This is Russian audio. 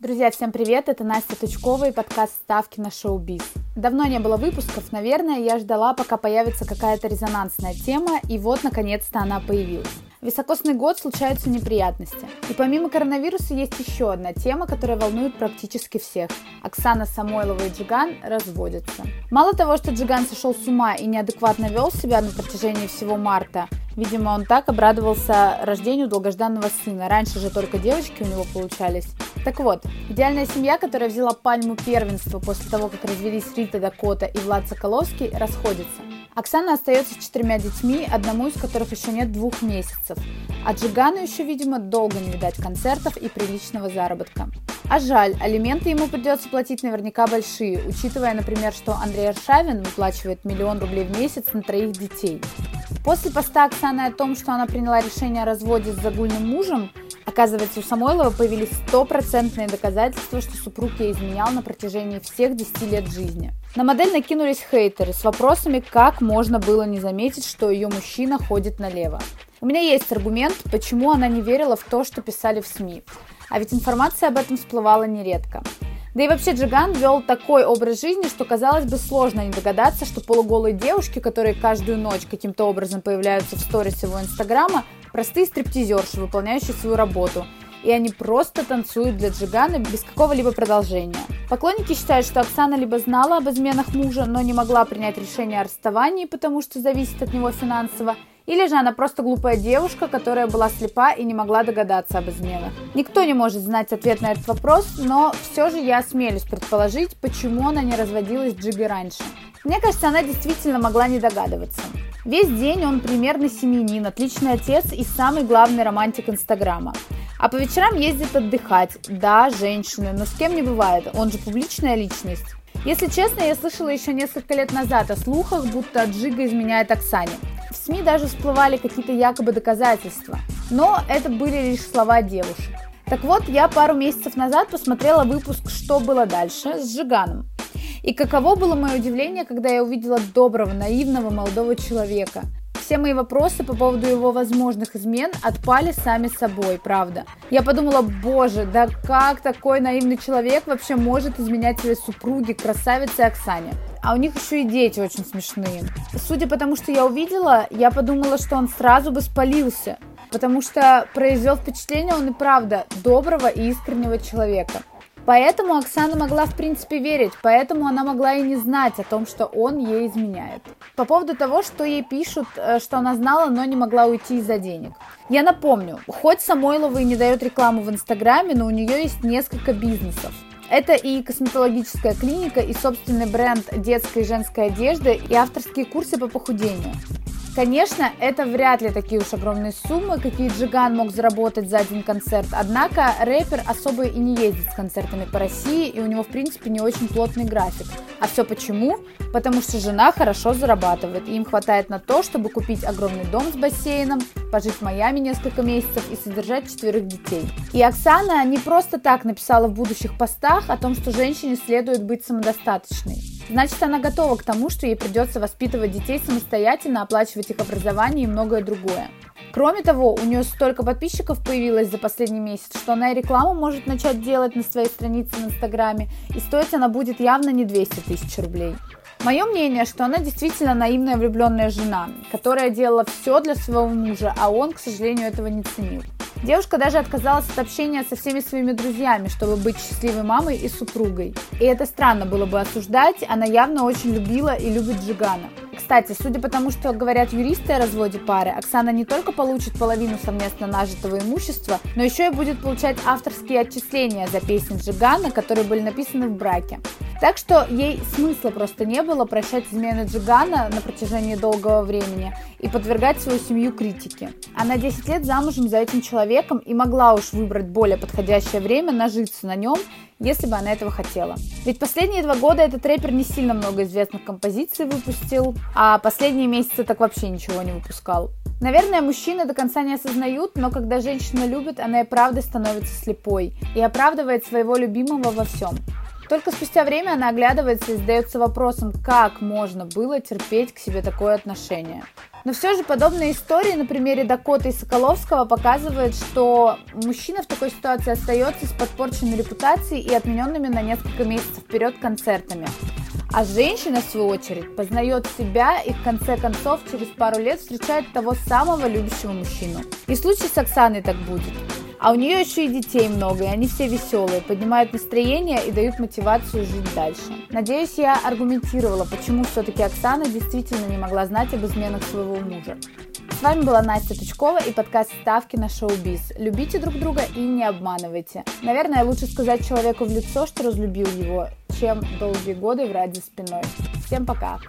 Друзья, всем привет! Это Настя Тучкова и подкаст «Ставки на шоу-биз». Давно не было выпусков, наверное, я ждала, пока появится какая-то резонансная тема, и вот, наконец-то, она появилась. В високосный год случаются неприятности. И помимо коронавируса есть еще одна тема, которая волнует практически всех. Оксана Самойлова и Джиган разводятся. Мало того, что Джиган сошел с ума и неадекватно вел себя на протяжении всего марта, Видимо, он так обрадовался рождению долгожданного сына. Раньше же только девочки у него получались. Так вот, идеальная семья, которая взяла пальму первенства после того, как развелись Рита Дакота и Влад Соколовский, расходится. Оксана остается с четырьмя детьми, одному из которых еще нет двух месяцев. А Джигану еще, видимо, долго не видать концертов и приличного заработка. А жаль, алименты ему придется платить наверняка большие, учитывая, например, что Андрей Аршавин выплачивает миллион рублей в месяц на троих детей. После поста Оксаны о том, что она приняла решение о разводе с загульным мужем, оказывается, у Самойлова появились стопроцентные доказательства, что супруг ей изменял на протяжении всех 10 лет жизни. На модель накинулись хейтеры с вопросами, как можно было не заметить, что ее мужчина ходит налево. У меня есть аргумент, почему она не верила в то, что писали в СМИ. А ведь информация об этом всплывала нередко. Да и вообще Джиган вел такой образ жизни, что казалось бы сложно не догадаться, что полуголые девушки, которые каждую ночь каким-то образом появляются в сторис его инстаграма, простые стриптизерши, выполняющие свою работу. И они просто танцуют для Джигана без какого-либо продолжения. Поклонники считают, что Оксана либо знала об изменах мужа, но не могла принять решение о расставании, потому что зависит от него финансово, или же она просто глупая девушка, которая была слепа и не могла догадаться об изменах. Никто не может знать ответ на этот вопрос, но все же я осмелюсь предположить, почему она не разводилась с Джигой раньше. Мне кажется, она действительно могла не догадываться. Весь день он примерный семьянин, отличный отец и самый главный романтик Инстаграма. А по вечерам ездит отдыхать. Да, женщины, но с кем не бывает, он же публичная личность. Если честно, я слышала еще несколько лет назад о слухах, будто Джига изменяет Оксане. В СМИ даже всплывали какие-то якобы доказательства, но это были лишь слова девушек. Так вот, я пару месяцев назад посмотрела выпуск «Что было дальше» с Жиганом. И каково было мое удивление, когда я увидела доброго, наивного молодого человека – все мои вопросы по поводу его возможных измен отпали сами собой, правда. Я подумала, боже, да как такой наивный человек вообще может изменять своей супруге, красавице Оксане? А у них еще и дети очень смешные. Судя по тому, что я увидела, я подумала, что он сразу бы спалился. Потому что произвел впечатление он и правда доброго и искреннего человека. Поэтому Оксана могла в принципе верить, поэтому она могла и не знать о том, что он ей изменяет. По поводу того, что ей пишут, э, что она знала, но не могла уйти из-за денег. Я напомню, хоть Самойлова и не дает рекламу в Инстаграме, но у нее есть несколько бизнесов. Это и косметологическая клиника, и собственный бренд детской и женской одежды, и авторские курсы по похудению. Конечно, это вряд ли такие уж огромные суммы, какие Джиган мог заработать за один концерт, однако рэпер особо и не ездит с концертами по России, и у него, в принципе, не очень плотный график. А все почему? Потому что жена хорошо зарабатывает, и им хватает на то, чтобы купить огромный дом с бассейном, пожить в Майами несколько месяцев и содержать четверых детей. И Оксана не просто так написала в будущих постах о том, что женщине следует быть самодостаточной. Значит, она готова к тому, что ей придется воспитывать детей самостоятельно, оплачивать их образование и многое другое. Кроме того, у нее столько подписчиков появилось за последний месяц, что она и рекламу может начать делать на своей странице в Инстаграме, и стоить она будет явно не 200 тысяч рублей. Мое мнение, что она действительно наивная влюбленная жена, которая делала все для своего мужа, а он, к сожалению, этого не ценил. Девушка даже отказалась от общения со всеми своими друзьями, чтобы быть счастливой мамой и супругой. И это странно было бы осуждать, она явно очень любила и любит Джигана. Кстати, судя по тому, что говорят юристы о разводе пары, Оксана не только получит половину совместно нажитого имущества, но еще и будет получать авторские отчисления за песни Джигана, которые были написаны в браке. Так что ей смысла просто не было прощать измены Джигана на протяжении долгого времени и подвергать свою семью критике. Она 10 лет замужем за этим человеком и могла уж выбрать более подходящее время нажиться на нем, если бы она этого хотела. Ведь последние два года этот рэпер не сильно много известных композиций выпустил, а последние месяцы так вообще ничего не выпускал. Наверное, мужчины до конца не осознают, но когда женщина любит, она и правда становится слепой и оправдывает своего любимого во всем. Только спустя время она оглядывается и задается вопросом, как можно было терпеть к себе такое отношение. Но все же подобные истории на примере Дакоты и Соколовского показывают, что мужчина в такой ситуации остается с подпорченной репутацией и отмененными на несколько месяцев вперед концертами. А женщина, в свою очередь, познает себя и в конце концов через пару лет встречает того самого любящего мужчину. И в случае с Оксаной так будет. А у нее еще и детей много, и они все веселые, поднимают настроение и дают мотивацию жить дальше. Надеюсь, я аргументировала, почему все-таки Оксана действительно не могла знать об изменах своего мужа. С вами была Настя Тучкова и подкаст «Ставки на шоу-биз». Любите друг друга и не обманывайте. Наверное, лучше сказать человеку в лицо, что разлюбил его, чем долгие годы врать за спиной. Всем пока!